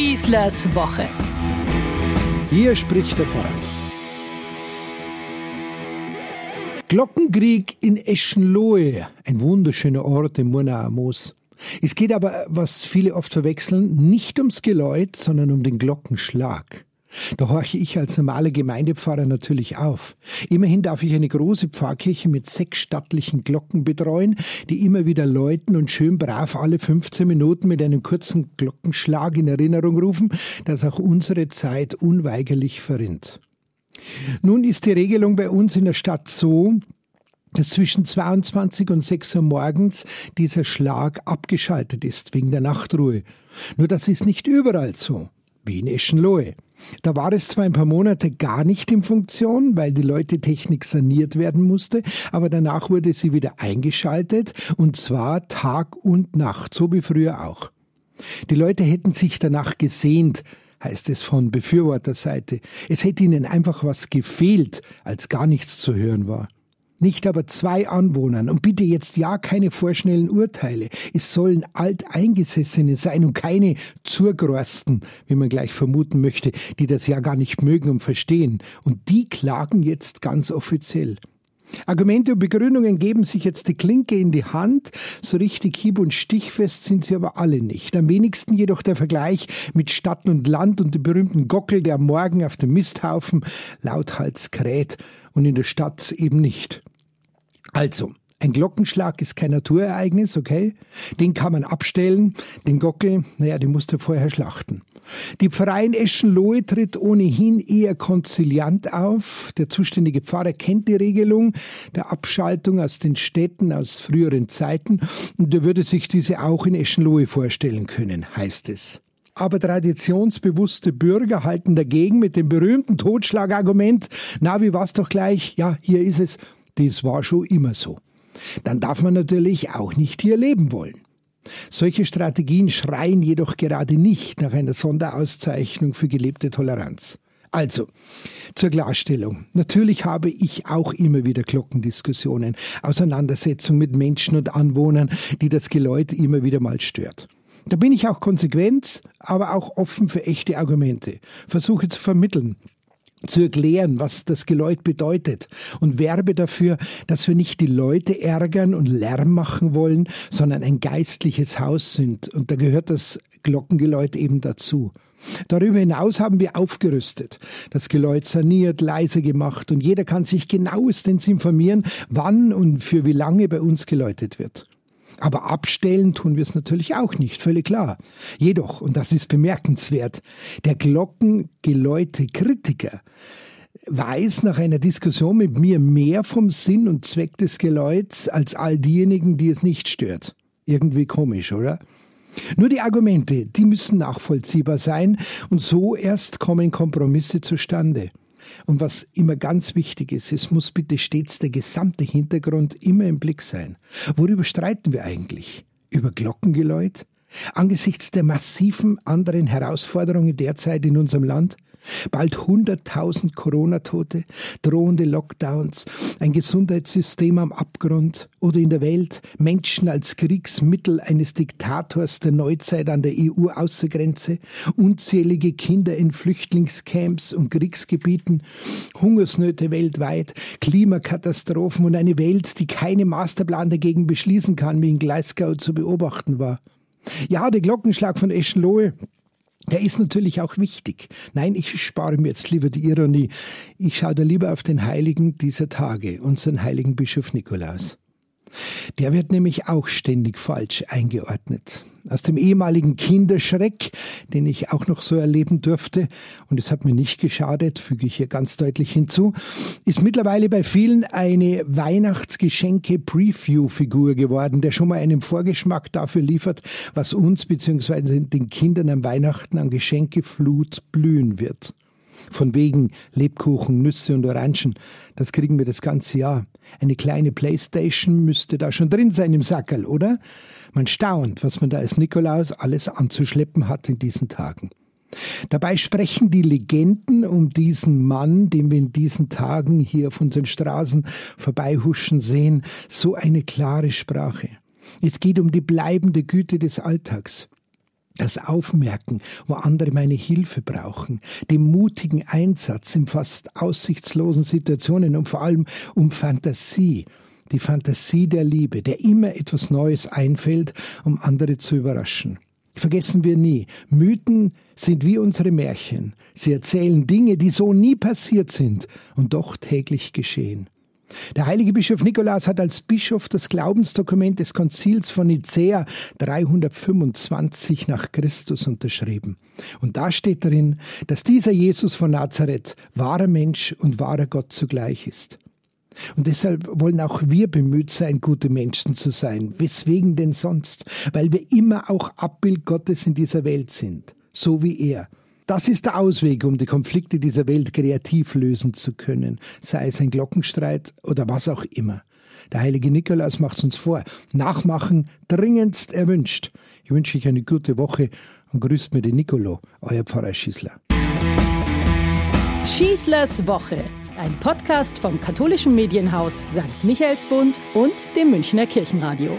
Schießlers Woche. Hier spricht der Pfarrer. Glockenkrieg in Eschenlohe, ein wunderschöner Ort im Murnauer Moos. Es geht aber, was viele oft verwechseln, nicht ums Geläut, sondern um den Glockenschlag. Da horche ich als normaler Gemeindepfarrer natürlich auf. Immerhin darf ich eine große Pfarrkirche mit sechs stattlichen Glocken betreuen, die immer wieder läuten und schön brav alle 15 Minuten mit einem kurzen Glockenschlag in Erinnerung rufen, dass auch unsere Zeit unweigerlich verrinnt. Nun ist die Regelung bei uns in der Stadt so, dass zwischen 22 und 6 Uhr morgens dieser Schlag abgeschaltet ist wegen der Nachtruhe. Nur das ist nicht überall so wie in Eschenlohe. Da war es zwar ein paar Monate gar nicht in Funktion, weil die Leute-Technik saniert werden musste, aber danach wurde sie wieder eingeschaltet und zwar Tag und Nacht, so wie früher auch. Die Leute hätten sich danach gesehnt, heißt es von Befürworterseite. Es hätte ihnen einfach was gefehlt, als gar nichts zu hören war nicht aber zwei Anwohnern. Und bitte jetzt ja keine vorschnellen Urteile. Es sollen Alteingesessene sein und keine Zurgrosten, wie man gleich vermuten möchte, die das ja gar nicht mögen und verstehen. Und die klagen jetzt ganz offiziell. Argumente und Begründungen geben sich jetzt die Klinke in die Hand, so richtig hieb- und stichfest sind sie aber alle nicht. Am wenigsten jedoch der Vergleich mit Stadt und Land und dem berühmten Gockel, der am Morgen auf dem Misthaufen lauthals kräht und in der Stadt eben nicht. Also, ein Glockenschlag ist kein Naturereignis, okay? Den kann man abstellen. Den Gockel, naja, den musst du vorher schlachten. Die Pfarrei in Eschenlohe tritt ohnehin eher konziliant auf. Der zuständige Pfarrer kennt die Regelung der Abschaltung aus den Städten aus früheren Zeiten und er würde sich diese auch in Eschenlohe vorstellen können, heißt es. Aber traditionsbewusste Bürger halten dagegen mit dem berühmten Totschlagargument, na, wie war's doch gleich? Ja, hier ist es das war schon immer so. Dann darf man natürlich auch nicht hier leben wollen. Solche Strategien schreien jedoch gerade nicht nach einer Sonderauszeichnung für gelebte Toleranz. Also, zur Klarstellung. Natürlich habe ich auch immer wieder Glockendiskussionen, Auseinandersetzungen mit Menschen und Anwohnern, die das Geläut immer wieder mal stört. Da bin ich auch konsequent, aber auch offen für echte Argumente. Versuche zu vermitteln, zu erklären, was das Geläut bedeutet und werbe dafür, dass wir nicht die Leute ärgern und Lärm machen wollen, sondern ein geistliches Haus sind und da gehört das Glockengeläut eben dazu. Darüber hinaus haben wir aufgerüstet, das Geläut saniert, leise gemacht und jeder kann sich genauestens informieren, wann und für wie lange bei uns geläutet wird. Aber abstellen tun wir es natürlich auch nicht, völlig klar. Jedoch, und das ist bemerkenswert, der Glockengeläute-Kritiker weiß nach einer Diskussion mit mir mehr vom Sinn und Zweck des Geläuts als all diejenigen, die es nicht stört. Irgendwie komisch, oder? Nur die Argumente, die müssen nachvollziehbar sein und so erst kommen Kompromisse zustande. Und was immer ganz wichtig ist, es muss bitte stets der gesamte Hintergrund immer im Blick sein. Worüber streiten wir eigentlich? Über Glockengeläut? Angesichts der massiven anderen Herausforderungen derzeit in unserem Land? Bald 100.000 Corona-Tote, drohende Lockdowns, ein Gesundheitssystem am Abgrund oder in der Welt Menschen als Kriegsmittel eines Diktators der Neuzeit an der EU-Außergrenze, unzählige Kinder in Flüchtlingscamps und Kriegsgebieten, Hungersnöte weltweit, Klimakatastrophen und eine Welt, die keinen Masterplan dagegen beschließen kann, wie in Glasgow zu beobachten war. Ja, der Glockenschlag von Eschenlohe der ist natürlich auch wichtig. Nein, ich spare mir jetzt lieber die Ironie. Ich schaue da lieber auf den Heiligen dieser Tage, unseren heiligen Bischof Nikolaus. Der wird nämlich auch ständig falsch eingeordnet. Aus dem ehemaligen Kinderschreck, den ich auch noch so erleben durfte, und es hat mir nicht geschadet, füge ich hier ganz deutlich hinzu, ist mittlerweile bei vielen eine Weihnachtsgeschenke-Preview-Figur geworden, der schon mal einen Vorgeschmack dafür liefert, was uns bzw. den Kindern am Weihnachten an Geschenkeflut blühen wird. Von wegen Lebkuchen, Nüsse und Orangen. Das kriegen wir das ganze Jahr. Eine kleine Playstation müsste da schon drin sein im Sackerl, oder? Man staunt, was man da als Nikolaus alles anzuschleppen hat in diesen Tagen. Dabei sprechen die Legenden um diesen Mann, den wir in diesen Tagen hier auf unseren Straßen vorbeihuschen sehen, so eine klare Sprache. Es geht um die bleibende Güte des Alltags. Das Aufmerken, wo andere meine Hilfe brauchen, dem mutigen Einsatz in fast aussichtslosen Situationen und vor allem um Fantasie, die Fantasie der Liebe, der immer etwas Neues einfällt, um andere zu überraschen. Vergessen wir nie, Mythen sind wie unsere Märchen. Sie erzählen Dinge, die so nie passiert sind und doch täglich geschehen. Der heilige Bischof Nikolaus hat als Bischof das Glaubensdokument des Konzils von Nicäa 325 nach Christus unterschrieben. Und da steht drin, dass dieser Jesus von Nazareth wahrer Mensch und wahrer Gott zugleich ist. Und deshalb wollen auch wir bemüht sein, gute Menschen zu sein. Weswegen denn sonst? Weil wir immer auch Abbild Gottes in dieser Welt sind, so wie er. Das ist der Ausweg, um die Konflikte dieser Welt kreativ lösen zu können, sei es ein Glockenstreit oder was auch immer. Der heilige Nikolaus macht es uns vor. Nachmachen dringendst erwünscht. Ich wünsche euch eine gute Woche und grüßt mir den Nicolo, euer Pfarrer Schießler. Schießlers Woche, ein Podcast vom katholischen Medienhaus St. Michaelsbund und dem Münchner Kirchenradio.